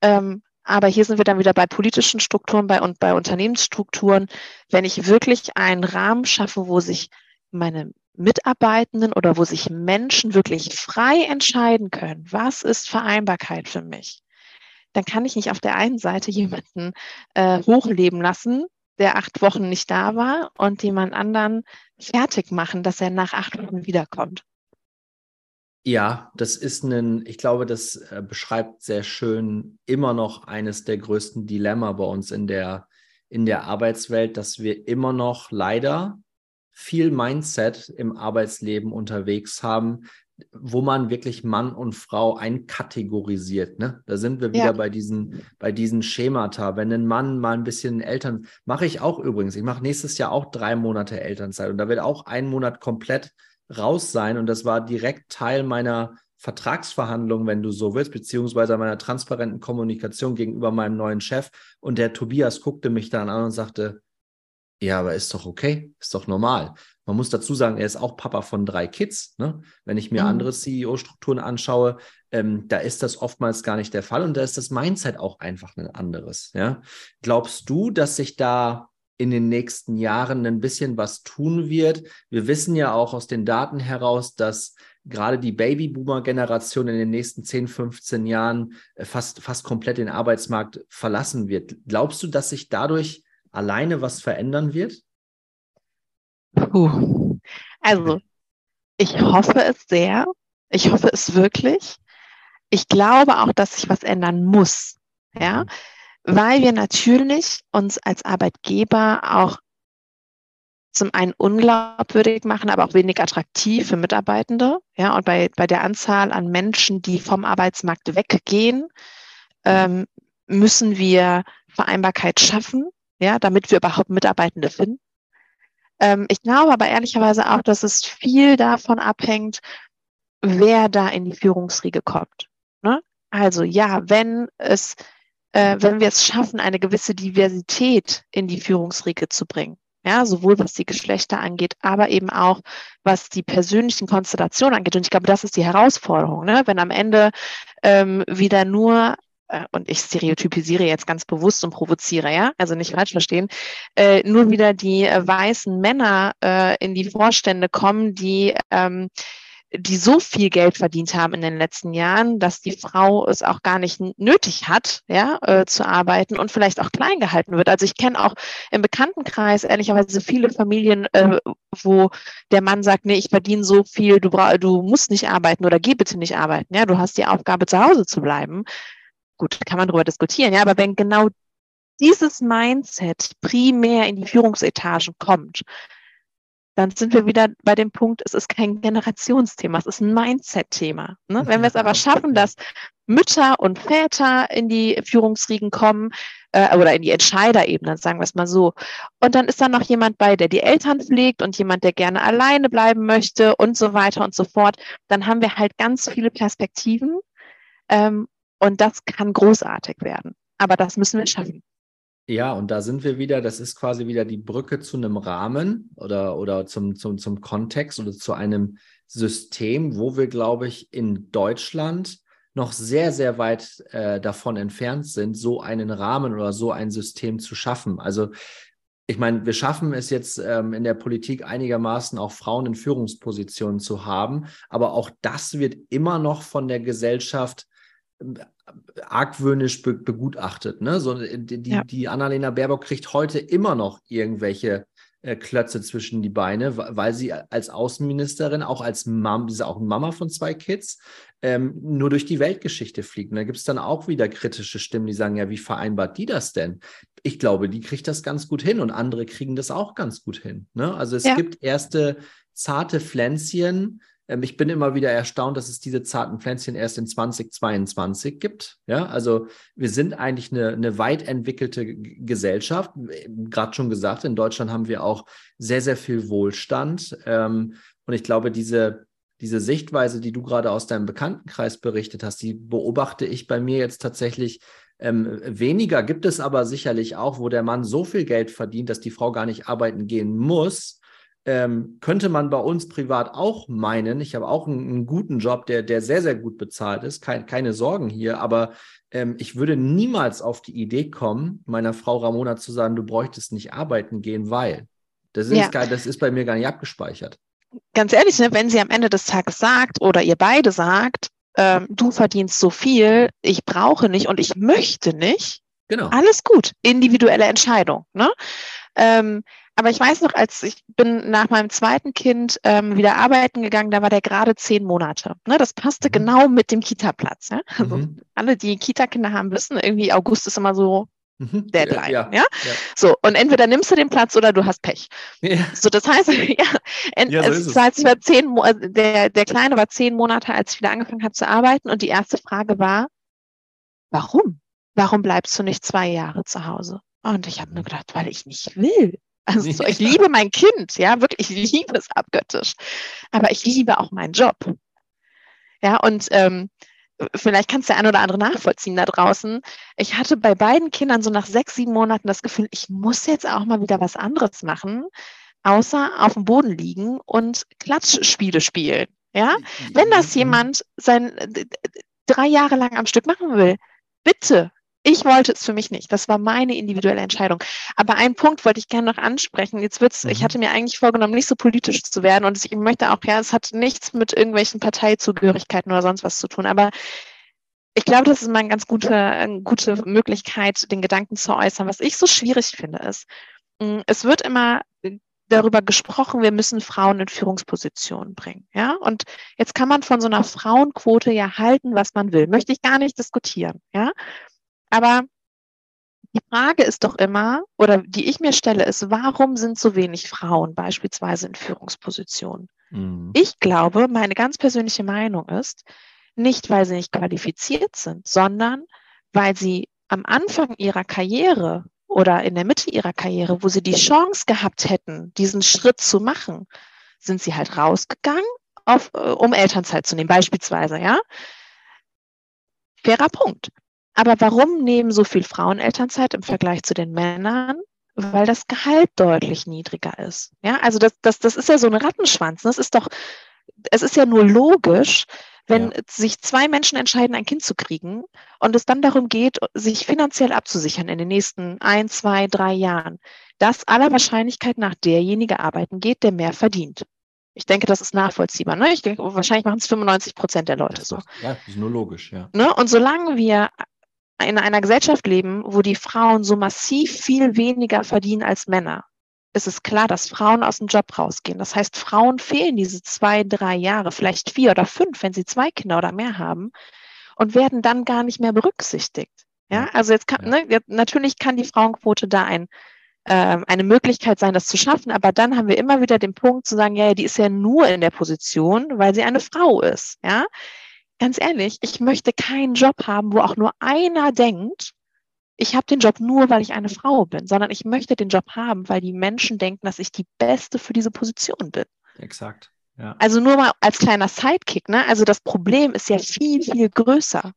Ähm, aber hier sind wir dann wieder bei politischen Strukturen bei, und bei Unternehmensstrukturen. Wenn ich wirklich einen Rahmen schaffe, wo sich meine Mitarbeitenden oder wo sich Menschen wirklich frei entscheiden können, was ist Vereinbarkeit für mich, dann kann ich nicht auf der einen Seite jemanden äh, hochleben lassen, der acht Wochen nicht da war und jemand anderen fertig machen, dass er nach acht Wochen wiederkommt. Ja, das ist ein, ich glaube, das äh, beschreibt sehr schön immer noch eines der größten Dilemma bei uns in der, in der Arbeitswelt, dass wir immer noch leider viel Mindset im Arbeitsleben unterwegs haben, wo man wirklich Mann und Frau einkategorisiert. Ne? Da sind wir wieder ja. bei diesen, bei diesen Schemata. Wenn ein Mann mal ein bisschen Eltern, mache ich auch übrigens. Ich mache nächstes Jahr auch drei Monate Elternzeit und da wird auch ein Monat komplett raus sein. Und das war direkt Teil meiner Vertragsverhandlung, wenn du so willst, beziehungsweise meiner transparenten Kommunikation gegenüber meinem neuen Chef. Und der Tobias guckte mich dann an und sagte, ja, aber ist doch okay, ist doch normal. Man muss dazu sagen, er ist auch Papa von drei Kids. Ne? Wenn ich mir mhm. andere CEO-Strukturen anschaue, ähm, da ist das oftmals gar nicht der Fall und da ist das Mindset auch einfach ein anderes. Ja? Glaubst du, dass sich da in den nächsten Jahren ein bisschen was tun wird? Wir wissen ja auch aus den Daten heraus, dass gerade die Babyboomer-Generation in den nächsten 10, 15 Jahren äh, fast, fast komplett den Arbeitsmarkt verlassen wird. Glaubst du, dass sich dadurch alleine was verändern wird? Puh. Also, ich hoffe es sehr. Ich hoffe es wirklich. Ich glaube auch, dass sich was ändern muss. Ja, mhm. weil wir natürlich uns als Arbeitgeber auch zum einen unglaubwürdig machen, aber auch wenig attraktiv für Mitarbeitende. Ja, und bei, bei der Anzahl an Menschen, die vom Arbeitsmarkt weggehen, ähm, müssen wir Vereinbarkeit schaffen ja, damit wir überhaupt Mitarbeitende finden. Ähm, ich glaube aber ehrlicherweise auch, dass es viel davon abhängt, wer da in die Führungsriege kommt. Ne? Also ja, wenn es, äh, wenn wir es schaffen, eine gewisse Diversität in die Führungsriege zu bringen, ja, sowohl was die Geschlechter angeht, aber eben auch was die persönlichen Konstellationen angeht. Und ich glaube, das ist die Herausforderung, ne? wenn am Ende ähm, wieder nur äh, und ich stereotypisiere jetzt ganz bewusst und provoziere, ja, also nicht falsch verstehen, äh, nur wieder die äh, weißen Männer äh, in die Vorstände kommen, die ähm, die so viel Geld verdient haben in den letzten Jahren, dass die Frau es auch gar nicht nötig hat, ja, äh, zu arbeiten und vielleicht auch klein gehalten wird. Also ich kenne auch im Bekanntenkreis ehrlicherweise viele Familien, äh, wo der Mann sagt, nee, ich verdiene so viel, du, du musst nicht arbeiten oder geh bitte nicht arbeiten, ja, du hast die Aufgabe, zu Hause zu bleiben gut, kann man darüber diskutieren, ja, aber wenn genau dieses Mindset primär in die Führungsetagen kommt, dann sind wir wieder bei dem Punkt, es ist kein Generationsthema, es ist ein Mindset-Thema. Ne? Wenn wir es aber schaffen, dass Mütter und Väter in die Führungsriegen kommen äh, oder in die Entscheiderebene, sagen wir es mal so, und dann ist da noch jemand bei, der die Eltern pflegt und jemand, der gerne alleine bleiben möchte und so weiter und so fort, dann haben wir halt ganz viele Perspektiven ähm, und das kann großartig werden. Aber das müssen wir schaffen. Ja, und da sind wir wieder, das ist quasi wieder die Brücke zu einem Rahmen oder, oder zum, zum, zum Kontext oder zu einem System, wo wir, glaube ich, in Deutschland noch sehr, sehr weit äh, davon entfernt sind, so einen Rahmen oder so ein System zu schaffen. Also ich meine, wir schaffen es jetzt ähm, in der Politik einigermaßen auch Frauen in Führungspositionen zu haben, aber auch das wird immer noch von der Gesellschaft argwöhnisch be begutachtet. Ne? So, die, ja. die Annalena Baerbock kriegt heute immer noch irgendwelche äh, Klötze zwischen die Beine, weil sie als Außenministerin, auch als Mom, sie ist auch Mama von zwei Kids, ähm, nur durch die Weltgeschichte fliegt. Und da gibt es dann auch wieder kritische Stimmen, die sagen, ja, wie vereinbart die das denn? Ich glaube, die kriegt das ganz gut hin und andere kriegen das auch ganz gut hin. Ne? Also es ja. gibt erste zarte Pflänzchen, ähm, ich bin immer wieder erstaunt, dass es diese zarten Pflänzchen erst in 2022 gibt. Ja, also wir sind eigentlich eine, eine weit entwickelte Gesellschaft. Gerade schon gesagt, in Deutschland haben wir auch sehr, sehr viel Wohlstand. Ähm, und ich glaube, diese, diese Sichtweise, die du gerade aus deinem Bekanntenkreis berichtet hast, die beobachte ich bei mir jetzt tatsächlich ähm, weniger. Gibt es aber sicherlich auch, wo der Mann so viel Geld verdient, dass die Frau gar nicht arbeiten gehen muss. Ähm, könnte man bei uns privat auch meinen. Ich habe auch einen, einen, guten Job, der, der sehr, sehr gut bezahlt ist. Kein, keine Sorgen hier. Aber ähm, ich würde niemals auf die Idee kommen, meiner Frau Ramona zu sagen, du bräuchtest nicht arbeiten gehen, weil. Das ist, ja. gar, das ist bei mir gar nicht abgespeichert ganz ehrlich, ne, wenn sie am Ende des Tages sagt oder ihr beide sagt, ähm, du verdienst so viel, ich brauche nicht und ich möchte nicht, genau. alles gut, individuelle Entscheidung. Ne? Ähm, aber ich weiß noch, als ich bin nach meinem zweiten Kind ähm, wieder arbeiten gegangen, da war der gerade zehn Monate. Ne, das passte mhm. genau mit dem Kita-Platz. Ja? Also mhm. alle, die Kita-Kinder haben, wissen, irgendwie August ist immer so Mhm. Deadline. Ja, ja, ja, So, und entweder nimmst du den Platz oder du hast Pech. Ja. So, das heißt, ja, ja so es, heißt, ich war zehn, also der, der Kleine war zehn Monate, als ich wieder angefangen habe zu arbeiten. Und die erste Frage war, warum? Warum bleibst du nicht zwei Jahre zu Hause? Und ich habe nur gedacht, weil ich nicht will. Also so, ich liebe mein Kind, ja, wirklich, ich liebe es abgöttisch. Aber ich liebe auch meinen Job. Ja, und ähm, vielleicht kannst du der ein oder andere nachvollziehen da draußen. Ich hatte bei beiden Kindern so nach sechs, sieben Monaten das Gefühl, ich muss jetzt auch mal wieder was anderes machen, außer auf dem Boden liegen und Klatschspiele spielen. Ja, wenn das jemand sein drei Jahre lang am Stück machen will, bitte ich wollte es für mich nicht. Das war meine individuelle Entscheidung. Aber einen Punkt wollte ich gerne noch ansprechen. Jetzt wird's, mhm. ich hatte mir eigentlich vorgenommen, nicht so politisch zu werden. Und ich möchte auch, ja, es hat nichts mit irgendwelchen Parteizugehörigkeiten oder sonst was zu tun. Aber ich glaube, das ist mal eine ganz gute, eine gute Möglichkeit, den Gedanken zu äußern. Was ich so schwierig finde, ist, mm, es wird immer darüber gesprochen, wir müssen Frauen in Führungspositionen bringen. Ja, und jetzt kann man von so einer Frauenquote ja halten, was man will. Möchte ich gar nicht diskutieren. Ja, aber die Frage ist doch immer, oder die ich mir stelle, ist, warum sind so wenig Frauen beispielsweise in Führungspositionen? Mhm. Ich glaube, meine ganz persönliche Meinung ist, nicht weil sie nicht qualifiziert sind, sondern weil sie am Anfang ihrer Karriere oder in der Mitte ihrer Karriere, wo sie die Chance gehabt hätten, diesen Schritt zu machen, sind sie halt rausgegangen, auf, äh, um Elternzeit zu nehmen, beispielsweise, ja. Fairer Punkt. Aber warum nehmen so viel Frauen Elternzeit im Vergleich zu den Männern? Weil das Gehalt deutlich niedriger ist. Ja, also das, das, das ist ja so ein Rattenschwanz. Das ist doch, es ist ja nur logisch, wenn ja. sich zwei Menschen entscheiden, ein Kind zu kriegen und es dann darum geht, sich finanziell abzusichern in den nächsten ein, zwei, drei Jahren, dass aller Wahrscheinlichkeit nach derjenige arbeiten geht, der mehr verdient. Ich denke, das ist nachvollziehbar. Ne? Ich denke, wahrscheinlich machen es 95 Prozent der Leute so. Ja, ist nur logisch, ja. Ne? Und solange wir in einer Gesellschaft leben, wo die Frauen so massiv viel weniger verdienen als Männer, ist es klar, dass Frauen aus dem Job rausgehen. Das heißt, Frauen fehlen diese zwei, drei Jahre, vielleicht vier oder fünf, wenn sie zwei Kinder oder mehr haben, und werden dann gar nicht mehr berücksichtigt. Ja, also jetzt kann, ne, natürlich kann die Frauenquote da ein, äh, eine Möglichkeit sein, das zu schaffen, aber dann haben wir immer wieder den Punkt zu sagen, ja, die ist ja nur in der Position, weil sie eine Frau ist. Ja, ganz ehrlich, ich möchte keinen Job haben, wo auch nur einer denkt, ich habe den Job nur, weil ich eine Frau bin, sondern ich möchte den Job haben, weil die Menschen denken, dass ich die Beste für diese Position bin. Exakt. Ja. Also nur mal als kleiner Sidekick, ne? Also das Problem ist ja viel, viel größer.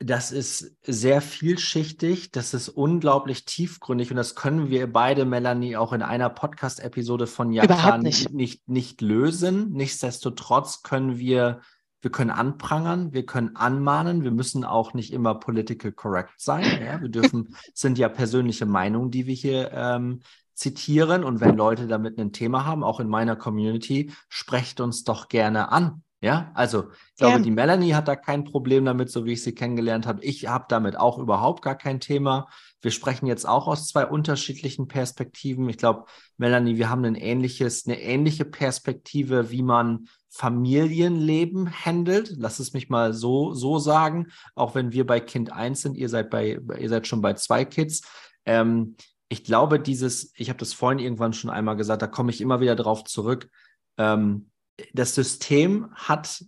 Das ist sehr vielschichtig, das ist unglaublich tiefgründig und das können wir beide, Melanie, auch in einer Podcast-Episode von Japan nicht. nicht. nicht lösen. Nichtsdestotrotz können wir wir können anprangern, wir können anmahnen, wir müssen auch nicht immer political correct sein. Ja? Wir dürfen, sind ja persönliche Meinungen, die wir hier ähm, zitieren. Und wenn Leute damit ein Thema haben, auch in meiner Community, sprecht uns doch gerne an. Ja, also ich glaube, die Melanie hat da kein Problem damit, so wie ich sie kennengelernt habe. Ich habe damit auch überhaupt gar kein Thema. Wir sprechen jetzt auch aus zwei unterschiedlichen Perspektiven. Ich glaube, Melanie, wir haben ein ähnliches, eine ähnliche Perspektive, wie man Familienleben handelt. Lass es mich mal so, so sagen. Auch wenn wir bei Kind 1 sind, ihr seid bei, ihr seid schon bei zwei Kids. Ähm, ich glaube, dieses, ich habe das vorhin irgendwann schon einmal gesagt, da komme ich immer wieder drauf zurück. Ähm, das System hat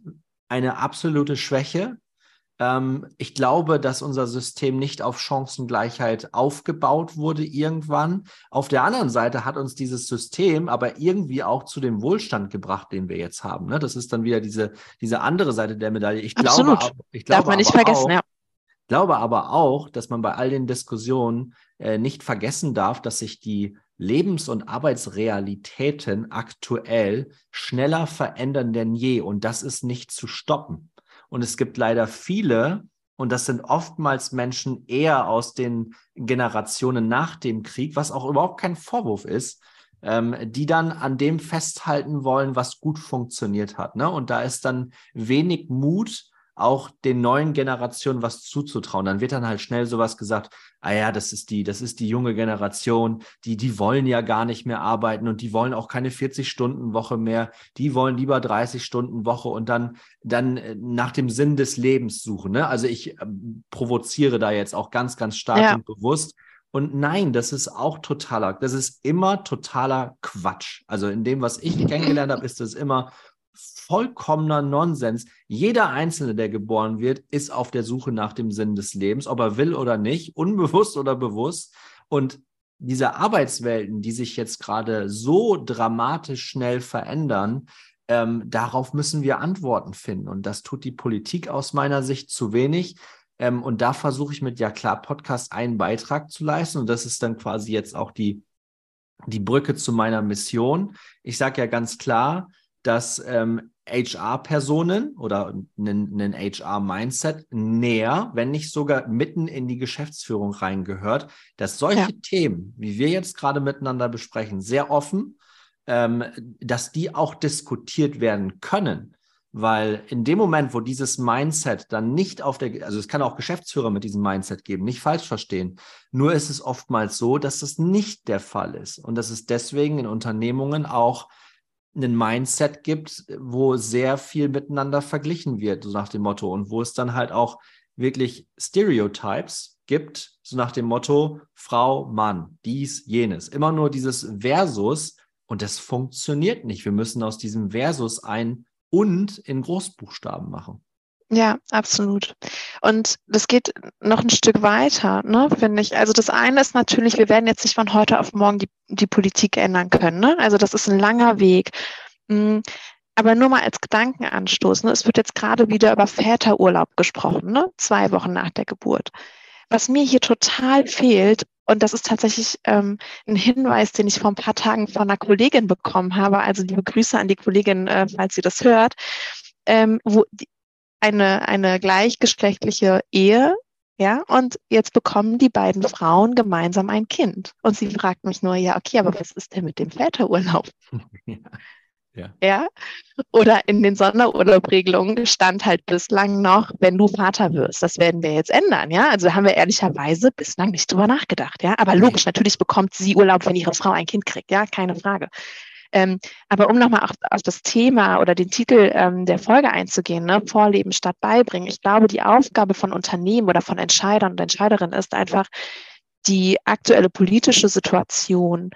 eine absolute Schwäche, Ähm, ich glaube, dass unser System nicht auf Chancengleichheit aufgebaut wurde irgendwann. Auf der anderen Seite hat uns dieses System aber irgendwie auch zu dem Wohlstand gebracht, den wir jetzt haben. Ne? Das ist dann wieder diese, diese andere Seite der Medaille. Ich Absolut. glaube, ich glaube Darf man nicht vergessen, auch, ja. glaube aber auch, dass man bei all den Diskussionen äh, nicht vergessen darf, dass sich die Lebens- und Arbeitsrealitäten aktuell schneller verändern denn je. Und das ist nicht zu stoppen. Und es gibt leider viele, und das sind oftmals Menschen eher aus den Generationen nach dem Krieg, was auch überhaupt kein Vorwurf ist, ähm, die dann an dem festhalten wollen, was gut funktioniert hat. Ne? Und da ist dann wenig Mut, auch den neuen Generationen was zuzutrauen. Dann wird dann halt schnell sowas gesagt, ah ja, das ist die, das ist die junge Generation, die, die wollen ja gar nicht mehr arbeiten und die wollen auch keine 40-Stunden-Woche mehr, die wollen lieber 30-Stunden-Woche und dann, dann äh, nach dem Sinn des Lebens suchen. Ne? Also ich äh, provoziere da jetzt auch ganz, ganz stark ja. und bewusst. Und nein, das ist auch totaler, das ist immer totaler Quatsch. Also in dem, was ich kennengelernt habe, ist es immer vollkommener Nonsens. Jeder Einzelne, der geboren wird, ist auf der Suche nach dem Sinn des Lebens, ob er will oder nicht, unbewusst oder bewusst. Und diese Arbeitswelten, die sich jetzt gerade so dramatisch schnell verändern, ähm, darauf müssen wir Antworten finden. Und das tut die Politik aus meiner Sicht zu wenig. Ähm, und da versuche ich mit Ja klar Podcast einen Beitrag zu leisten. Und das ist dann quasi jetzt auch die, die Brücke zu meiner Mission. Ich sage ja ganz klar, dass ähm, HR-Personen oder ein HR-Mindset näher, wenn nicht sogar mitten in die Geschäftsführung reingehört, dass solche ja. Themen, wie wir jetzt gerade miteinander besprechen, sehr offen, ähm, dass die auch diskutiert werden können. Weil in dem Moment, wo dieses Mindset dann nicht auf der, also es kann auch Geschäftsführer mit diesem Mindset geben, nicht falsch verstehen. Nur ist es oftmals so, dass das nicht der Fall ist. Und dass es deswegen in Unternehmungen auch ein Mindset gibt, wo sehr viel miteinander verglichen wird, so nach dem Motto, und wo es dann halt auch wirklich Stereotypes gibt, so nach dem Motto Frau, Mann, dies, jenes. Immer nur dieses Versus und das funktioniert nicht. Wir müssen aus diesem Versus ein und in Großbuchstaben machen. Ja, absolut. Und das geht noch ein Stück weiter, ne, finde ich. Also das eine ist natürlich, wir werden jetzt nicht von heute auf morgen die, die Politik ändern können. Ne? Also das ist ein langer Weg. Mm, aber nur mal als Gedankenanstoß. Ne? Es wird jetzt gerade wieder über Väterurlaub gesprochen, ne? zwei Wochen nach der Geburt. Was mir hier total fehlt, und das ist tatsächlich ähm, ein Hinweis, den ich vor ein paar Tagen von einer Kollegin bekommen habe, also liebe Grüße an die Kollegin, äh, falls sie das hört, ähm, wo die, eine, eine gleichgeschlechtliche Ehe, ja, und jetzt bekommen die beiden Frauen gemeinsam ein Kind. Und sie fragt mich nur, ja, okay, aber was ist denn mit dem Väterurlaub? Ja. Ja. ja. Oder in den Sonderurlaubregelungen stand halt bislang noch, wenn du Vater wirst. Das werden wir jetzt ändern, ja. Also haben wir ehrlicherweise bislang nicht drüber nachgedacht, ja. Aber logisch, natürlich bekommt sie Urlaub, wenn ihre Frau ein Kind kriegt, ja, keine Frage. Ähm, aber um nochmal auf, auf das Thema oder den Titel ähm, der Folge einzugehen, ne, Vorleben statt beibringen. Ich glaube, die Aufgabe von Unternehmen oder von Entscheidern und Entscheiderinnen ist einfach, die aktuelle politische Situation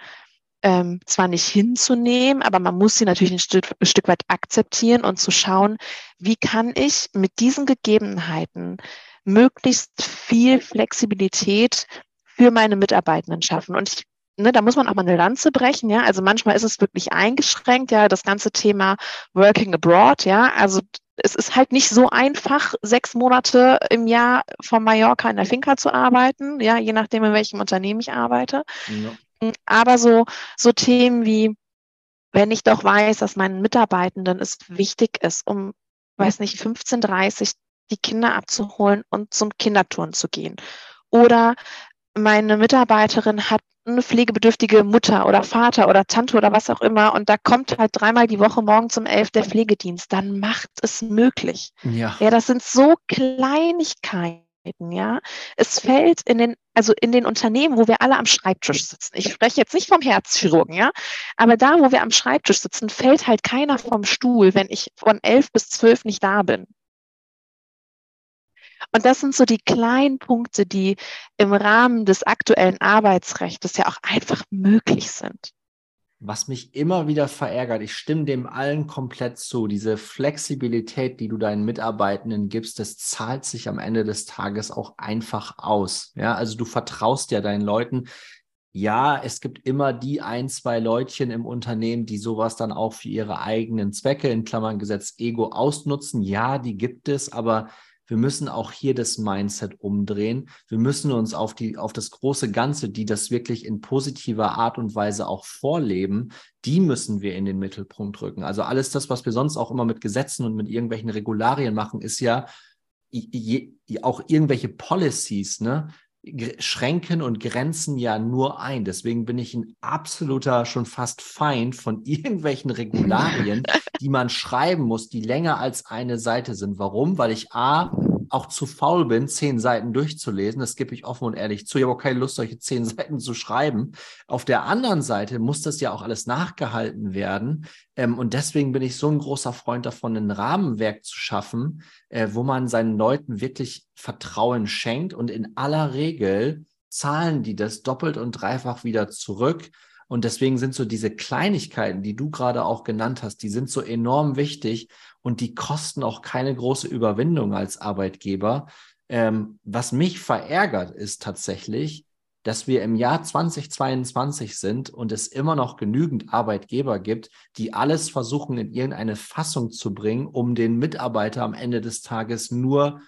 ähm, zwar nicht hinzunehmen, aber man muss sie natürlich ein Stück, ein Stück weit akzeptieren und zu schauen, wie kann ich mit diesen Gegebenheiten möglichst viel Flexibilität für meine Mitarbeitenden schaffen. Und ich Ne, da muss man auch mal eine Lanze brechen, ja. Also manchmal ist es wirklich eingeschränkt, ja, das ganze Thema Working Abroad, ja. Also es ist halt nicht so einfach, sechs Monate im Jahr von Mallorca in der Finca zu arbeiten, ja, je nachdem, in welchem Unternehmen ich arbeite. Ja. Aber so, so Themen wie, wenn ich doch weiß, dass meinen Mitarbeitenden es wichtig ist, um, weiß nicht, 15.30 die Kinder abzuholen und zum Kinderturnen zu gehen. Oder meine Mitarbeiterin hat pflegebedürftige Mutter oder Vater oder Tante oder was auch immer und da kommt halt dreimal die Woche morgen zum elf der Pflegedienst, dann macht es möglich. Ja. ja, das sind so Kleinigkeiten ja. Es fällt in den, also in den Unternehmen, wo wir alle am Schreibtisch sitzen. Ich spreche jetzt nicht vom Herzchirurgen, ja. Aber da, wo wir am Schreibtisch sitzen, fällt halt keiner vom Stuhl, wenn ich von elf bis zwölf nicht da bin. Und das sind so die kleinen Punkte, die im Rahmen des aktuellen Arbeitsrechts ja auch einfach möglich sind. was mich immer wieder verärgert, ich stimme dem allen komplett zu, diese Flexibilität, die du deinen Mitarbeitenden gibst, das zahlt sich am Ende des Tages auch einfach aus. Ja, also du vertraust ja deinen Leuten. Ja, es gibt immer die ein, zwei Leutchen im Unternehmen, die sowas dann auch für ihre eigenen Zwecke, in Klammern Gesetz Ego, ausnutzen. Ja, die gibt es, aber wir müssen auch hier das Mindset umdrehen. Wir müssen uns auf die, auf das große Ganze, die das wirklich in positiver Art und Weise auch vorleben, die müssen wir in den Mittelpunkt rücken. Also alles das, was wir sonst auch immer mit Gesetzen und mit irgendwelchen Regularien machen, ist ja je, auch irgendwelche Policies, ne? Schränken und grenzen ja nur ein. Deswegen bin ich ein absoluter, schon fast Feind von irgendwelchen Regularien, die man schreiben muss, die länger als eine Seite sind. Warum? Weil ich A, auch zu faul bin, zehn Seiten durchzulesen. Das gebe ich offen und ehrlich zu. Ich habe auch keine Lust, solche zehn Seiten zu schreiben. Auf der anderen Seite muss das ja auch alles nachgehalten werden. Ähm, und deswegen bin ich so ein großer Freund davon, ein Rahmenwerk zu schaffen, äh, wo man seinen Leuten wirklich Vertrauen schenkt. Und in aller Regel zahlen die das doppelt und dreifach wieder zurück. Und deswegen sind so diese Kleinigkeiten, die du gerade auch genannt hast, die sind so enorm wichtig und die kosten auch keine große Überwindung als Arbeitgeber. Ähm, was mich verärgert, ist tatsächlich, dass wir im Jahr 2022 sind und es immer noch genügend Arbeitgeber gibt, die alles versuchen in irgendeine Fassung zu bringen, um den Mitarbeiter am Ende des Tages nur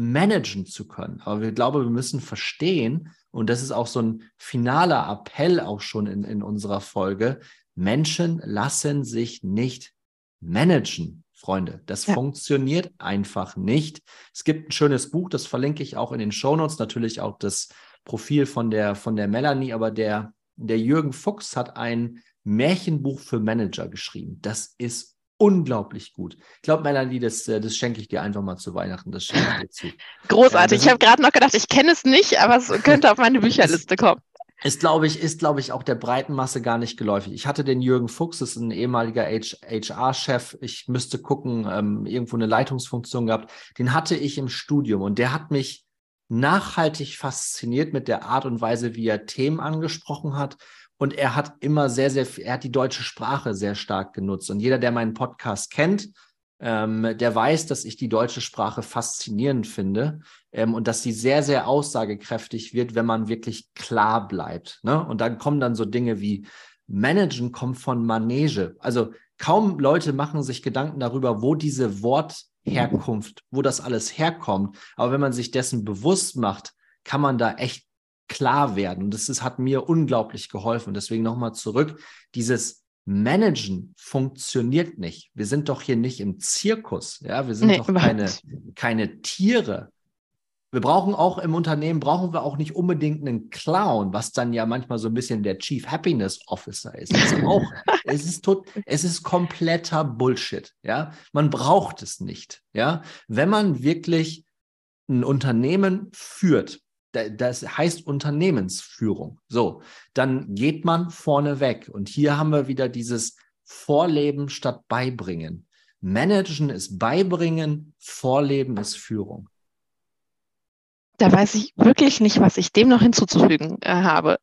managen zu können. Aber wir glauben, wir müssen verstehen, und das ist auch so ein finaler Appell auch schon in, in unserer Folge, Menschen lassen sich nicht managen. Freunde. Das ja. funktioniert einfach nicht. Es gibt ein schönes Buch, das verlinke ich auch in den Shownotes, natürlich auch das Profil von der, von der Melanie, aber der, der Jürgen Fuchs hat ein Märchenbuch für Manager geschrieben. Das ist unglaublich gut. Ich glaube, Melanie, das, äh, das schenke ich dir einfach mal zu Weihnachten. Das schenke ich dir zu. Großartig. ich habe gerade noch gedacht, ich kenne es nicht, aber es könnte auf meine Bücherliste kommen. Ist, glaube ich, ist, glaube ich, auch der breiten Masse gar nicht geläufig. Ich hatte den Jürgen Fuchs, das ist ein ehemaliger HR-Chef. Ich müsste gucken, ähm, irgendwo eine Leitungsfunktion gehabt. Den hatte ich im Studium und der hat mich nachhaltig fasziniert mit der Art und Weise, wie er Themen angesprochen hat. Und er hat immer sehr, sehr, er hat die deutsche Sprache sehr stark genutzt. Und jeder, der meinen Podcast kennt, ähm, der weiß, dass ich die deutsche Sprache faszinierend finde ähm, und dass sie sehr, sehr aussagekräftig wird, wenn man wirklich klar bleibt. Ne? Und dann kommen dann so Dinge wie Managen kommt von Manege. Also kaum Leute machen sich Gedanken darüber, wo diese Wortherkunft, wo das alles herkommt. Aber wenn man sich dessen bewusst macht, kann man da echt klar werden. Und das ist, hat mir unglaublich geholfen. Deswegen nochmal zurück, dieses Managen funktioniert nicht. Wir sind doch hier nicht im Zirkus, ja, wir sind nee, doch keine, keine Tiere. Wir brauchen auch im Unternehmen, brauchen wir auch nicht unbedingt einen Clown, was dann ja manchmal so ein bisschen der Chief Happiness Officer ist. ist auch, es, ist tot, es ist kompletter Bullshit. Ja, man braucht es nicht. Ja, wenn man wirklich ein Unternehmen führt, das heißt Unternehmensführung. So, dann geht man vorne weg. Und hier haben wir wieder dieses Vorleben statt Beibringen. Managen ist Beibringen, Vorleben ist Führung. Da weiß ich wirklich nicht, was ich dem noch hinzuzufügen äh, habe.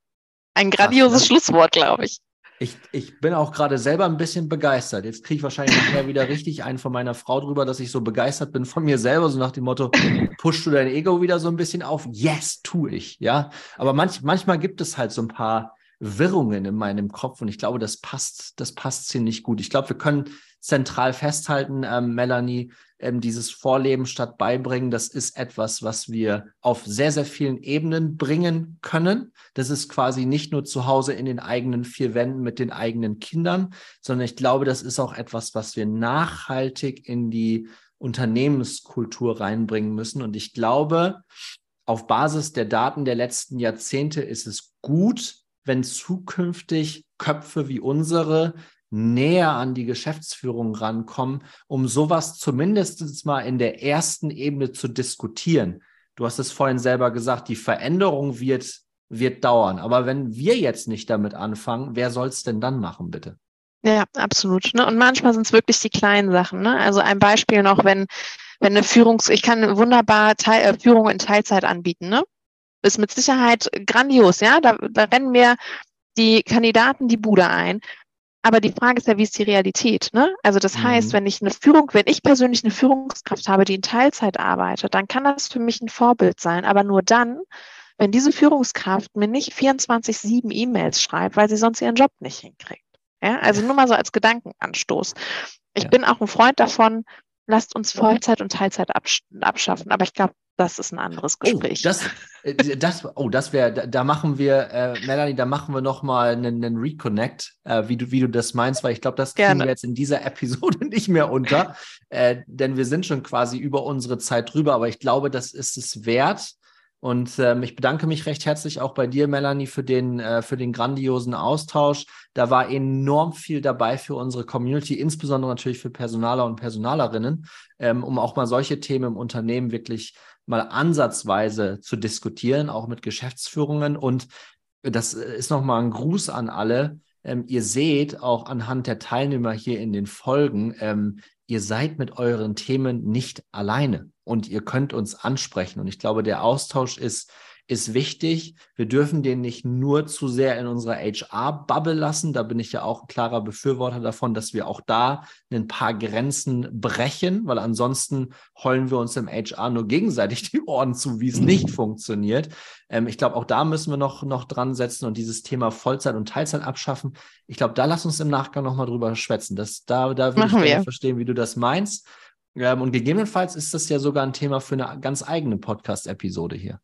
Ein grandioses Ach? Schlusswort, glaube ich. Ich, ich bin auch gerade selber ein bisschen begeistert. Jetzt kriege ich wahrscheinlich nachher wieder richtig einen von meiner Frau drüber, dass ich so begeistert bin von mir selber, so nach dem Motto, pushst du dein Ego wieder so ein bisschen auf? Yes, tue ich, ja. Aber manch, manchmal gibt es halt so ein paar Wirrungen in meinem Kopf und ich glaube, das passt, das passt ziemlich gut. Ich glaube, wir können zentral festhalten, ähm, Melanie, ähm, dieses Vorleben statt Beibringen, das ist etwas, was wir auf sehr, sehr vielen Ebenen bringen können. Das ist quasi nicht nur zu Hause in den eigenen vier Wänden mit den eigenen Kindern, sondern ich glaube, das ist auch etwas, was wir nachhaltig in die Unternehmenskultur reinbringen müssen. Und ich glaube, auf Basis der Daten der letzten Jahrzehnte ist es gut, wenn zukünftig Köpfe wie unsere näher an die Geschäftsführung rankommen, um sowas zumindest mal in der ersten Ebene zu diskutieren. Du hast es vorhin selber gesagt, die Veränderung wird, wird dauern. Aber wenn wir jetzt nicht damit anfangen, wer soll es denn dann machen, bitte? Ja, absolut. Ne? Und manchmal sind es wirklich die kleinen Sachen. Ne? Also ein Beispiel noch, wenn, wenn eine Führungs-, ich kann wunderbar Teil, äh, Führung in Teilzeit anbieten, ne? Ist mit Sicherheit grandios, ja. Da, da rennen mir die Kandidaten die Bude ein. Aber die Frage ist ja, wie ist die Realität? Ne? Also das mhm. heißt, wenn ich eine Führung, wenn ich persönlich eine Führungskraft habe, die in Teilzeit arbeitet, dann kann das für mich ein Vorbild sein. Aber nur dann, wenn diese Führungskraft mir nicht 24-7 E-Mails schreibt, weil sie sonst ihren Job nicht hinkriegt. Ja, also nur mal so als Gedankenanstoß. Ich ja. bin auch ein Freund davon, lasst uns Vollzeit und Teilzeit absch abschaffen. Aber ich glaube, das ist ein anderes oh, Gespräch. Oh, das, äh, das, oh, das wäre, da, da, machen wir, äh, Melanie, da machen wir nochmal einen, einen Reconnect, äh, wie, du, wie du das meinst, weil ich glaube, das kriegen Gerne. wir jetzt in dieser Episode nicht mehr unter, äh, denn wir sind schon quasi über unsere Zeit drüber, aber ich glaube, das ist es wert, und ähm, ich bedanke mich recht herzlich auch bei dir, Melanie, für den, äh, für den grandiosen Austausch. Da war enorm viel dabei für unsere Community, insbesondere natürlich für Personaler und Personalerinnen, ähm, um auch mal solche Themen im Unternehmen wirklich mal ansatzweise zu diskutieren, auch mit Geschäftsführungen. Und das ist nochmal ein Gruß an alle. Ähm, ihr seht auch anhand der Teilnehmer hier in den Folgen, ähm, ihr seid mit euren Themen nicht alleine und ihr könnt uns ansprechen. Und ich glaube, der Austausch ist, ist wichtig. Wir dürfen den nicht nur zu sehr in unserer HR-Bubble lassen. Da bin ich ja auch ein klarer Befürworter davon, dass wir auch da ein paar Grenzen brechen, weil ansonsten heulen wir uns im HR nur gegenseitig die Ohren zu, wie es nicht funktioniert. Ähm, ich glaube, auch da müssen wir noch, noch dran setzen und dieses Thema Vollzeit und Teilzeit abschaffen. Ich glaube, da lass uns im Nachgang nochmal drüber schwätzen. Das, da da würde ich gerne verstehen, wie du das meinst. Ähm, und gegebenenfalls ist das ja sogar ein Thema für eine ganz eigene Podcast-Episode hier.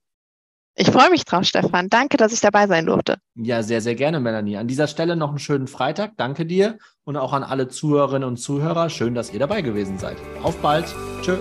Ich freue mich drauf, Stefan. Danke, dass ich dabei sein durfte. Ja, sehr, sehr gerne, Melanie. An dieser Stelle noch einen schönen Freitag. Danke dir und auch an alle Zuhörerinnen und Zuhörer. Schön, dass ihr dabei gewesen seid. Auf bald. Tschö.